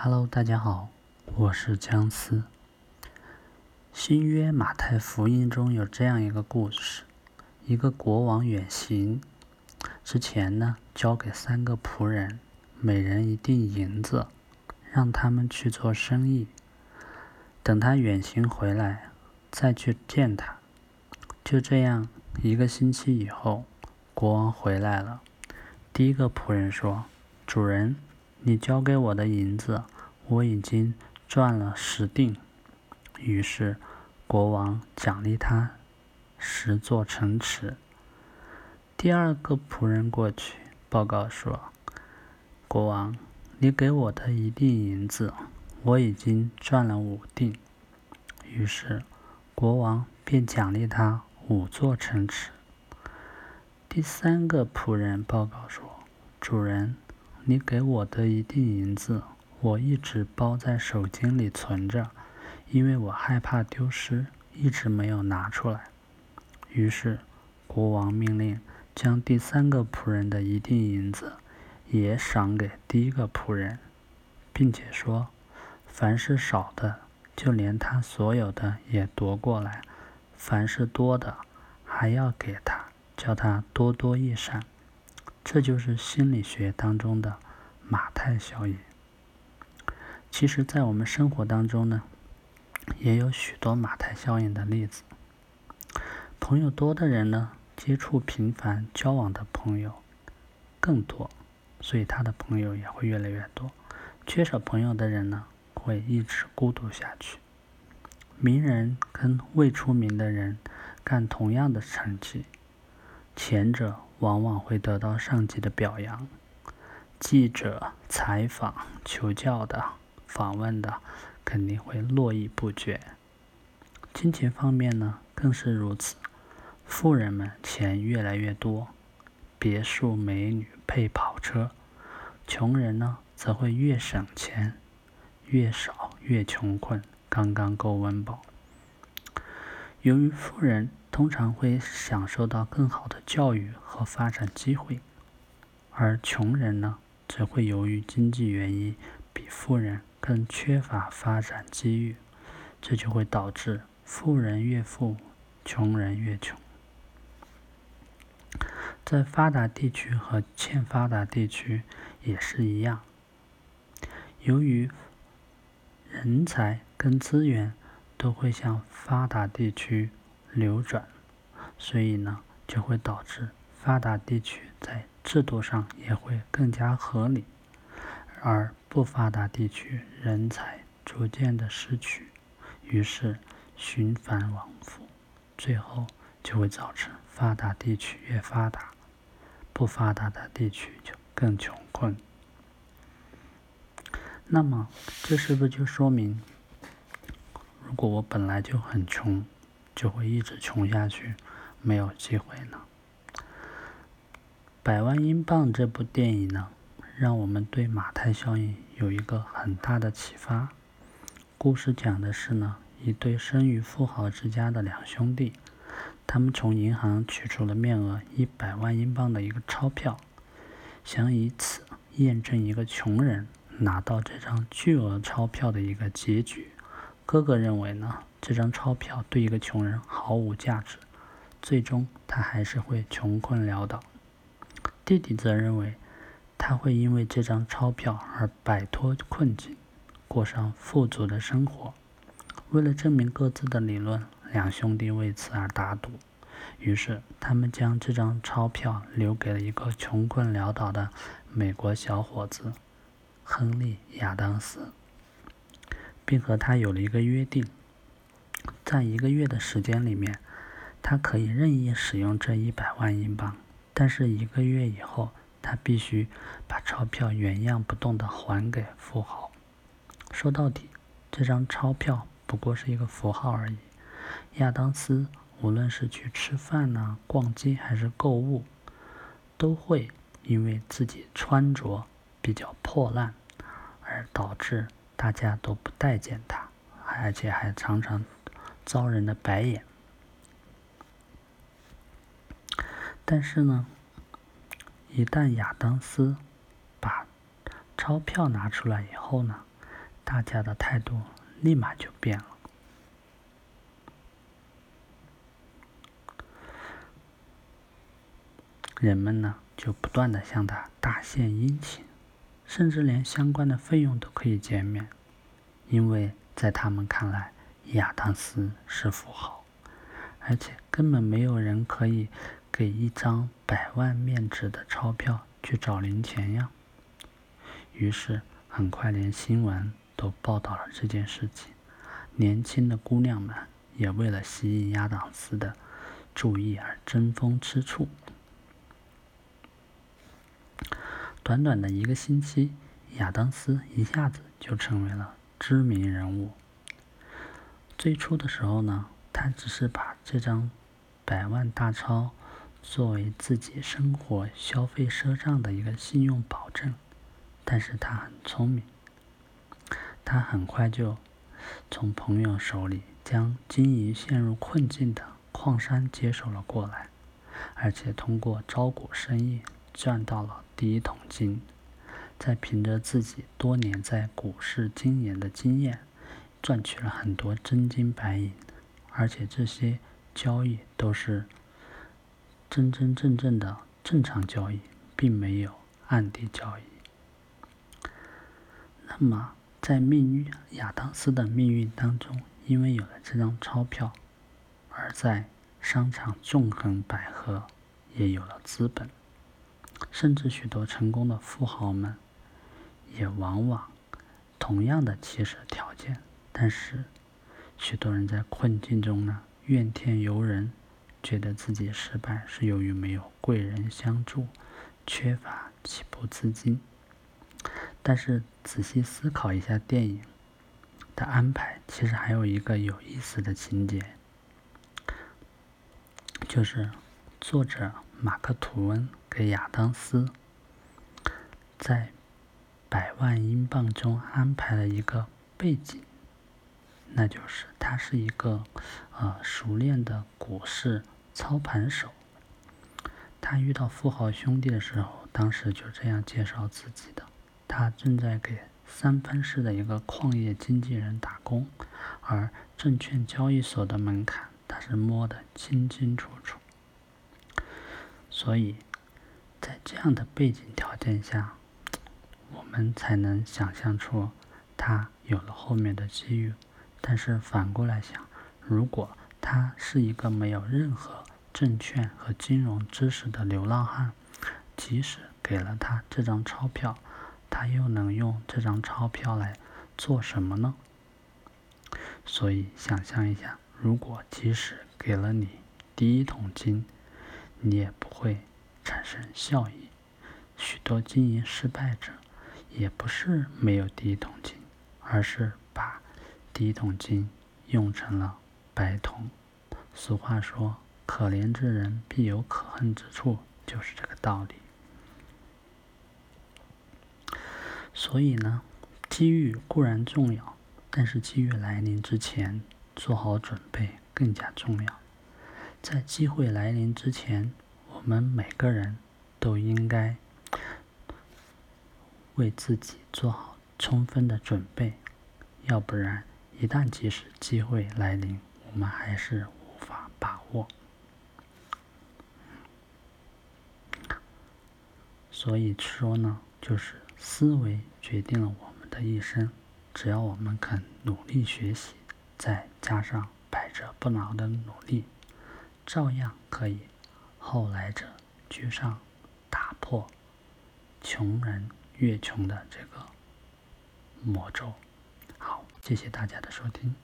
Hello，大家好，我是姜思。新约马太福音中有这样一个故事：一个国王远行之前呢，交给三个仆人，每人一锭银子，让他们去做生意。等他远行回来，再去见他。就这样，一个星期以后，国王回来了。第一个仆人说：“主人，你交给我的银子，我已经赚了十锭。”于是，国王奖励他十座城池。第二个仆人过去报告说：“国王，你给我的一锭银子，我已经赚了五锭。”于是，国王便奖励他五座城池。第三个仆人报告说：“主人，你给我的一锭银子，我一直包在手巾里存着，因为我害怕丢失，一直没有拿出来。”于是，国王命令将第三个仆人的一锭银子也赏给第一个仆人，并且说：“凡是少的，就连他所有的也夺过来；凡是多的，还要给他。”叫他多多益善，这就是心理学当中的马太效应。其实，在我们生活当中呢，也有许多马太效应的例子。朋友多的人呢，接触频繁，交往的朋友更多，所以他的朋友也会越来越多。缺少朋友的人呢，会一直孤独下去。名人跟未出名的人干同样的成绩。前者往往会得到上级的表扬，记者采访、求教的、访问的，肯定会络绎不绝。金钱方面呢，更是如此。富人们钱越来越多，别墅、美女配跑车；穷人呢，则会越省钱，越少越穷困，刚刚够温饱。由于富人。通常会享受到更好的教育和发展机会，而穷人呢，则会由于经济原因比富人更缺乏发展机遇，这就会导致富人越富，穷人越穷。在发达地区和欠发达地区也是一样，由于人才跟资源都会向发达地区。流转，所以呢，就会导致发达地区在制度上也会更加合理，而不发达地区人才逐渐的失去，于是循环往复，最后就会造成发达地区越发达，不发达的地区就更穷困。那么，这是不是就说明，如果我本来就很穷？就会一直穷下去，没有机会呢。《百万英镑》这部电影呢，让我们对马太效应有一个很大的启发。故事讲的是呢，一对生于富豪之家的两兄弟，他们从银行取出了面额一百万英镑的一个钞票，想以此验证一个穷人拿到这张巨额钞票的一个结局。哥哥认为呢？这张钞票对一个穷人毫无价值，最终他还是会穷困潦倒。弟弟则认为，他会因为这张钞票而摆脱困境，过上富足的生活。为了证明各自的理论，两兄弟为此而打赌。于是，他们将这张钞票留给了一个穷困潦倒的美国小伙子亨利·亚当斯，并和他有了一个约定。在一个月的时间里面，他可以任意使用这一百万英镑，但是一个月以后，他必须把钞票原样不动的还给富豪。说到底，这张钞票不过是一个符号而已。亚当斯无论是去吃饭呢、逛街还是购物，都会因为自己穿着比较破烂，而导致大家都不待见他，而且还常常。遭人的白眼，但是呢，一旦亚当斯把钞票拿出来以后呢，大家的态度立马就变了。人们呢，就不断的向他大献殷勤，甚至连相关的费用都可以减免，因为在他们看来，亚当斯是富豪，而且根本没有人可以给一张百万面值的钞票去找零钱呀。于是，很快连新闻都报道了这件事情，年轻的姑娘们也为了吸引亚当斯的注意而争风吃醋。短短的一个星期，亚当斯一下子就成为了知名人物。最初的时候呢，他只是把这张百万大钞作为自己生活消费赊账的一个信用保证。但是他很聪明，他很快就从朋友手里将经营陷入困境的矿山接手了过来，而且通过招股生意。赚到了第一桶金，再凭着自己多年在股市经营的经验，赚取了很多真金白银，而且这些交易都是真真正正的正常交易，并没有暗地交易。那么，在命运亚当斯的命运当中，因为有了这张钞票，而在商场纵横捭阖，也有了资本。甚至许多成功的富豪们，也往往同样的起始条件，但是许多人在困境中呢，怨天尤人，觉得自己失败是由于没有贵人相助，缺乏起步资金。但是仔细思考一下电影的安排，其实还有一个有意思的情节，就是作者马克·吐温。给亚当斯在百万英镑中安排了一个背景，那就是他是一个呃熟练的股市操盘手。他遇到富豪兄弟的时候，当时就这样介绍自己的：他正在给三藩市的一个矿业经纪人打工，而证券交易所的门槛他是摸得清清楚楚，所以。在这样的背景条件下，我们才能想象出他有了后面的机遇。但是反过来想，如果他是一个没有任何证券和金融知识的流浪汉，即使给了他这张钞票，他又能用这张钞票来做什么呢？所以想象一下，如果即使给了你第一桶金，你也不会。产生效益，许多经营失败者也不是没有第一桶金，而是第一桶金用成了白铜。俗话说：“可怜之人必有可恨之处”，就是这个道理。所以呢，机遇固然重要，但是机遇来临之前做好准备更加重要。在机会来临之前。我们每个人都应该为自己做好充分的准备，要不然一旦即使机会来临，我们还是无法把握。所以说呢，就是思维决定了我们的一生。只要我们肯努力学习，再加上百折不挠的努力，照样可以。后来者居上，打破穷人越穷的这个魔咒。谢谢大家的收听。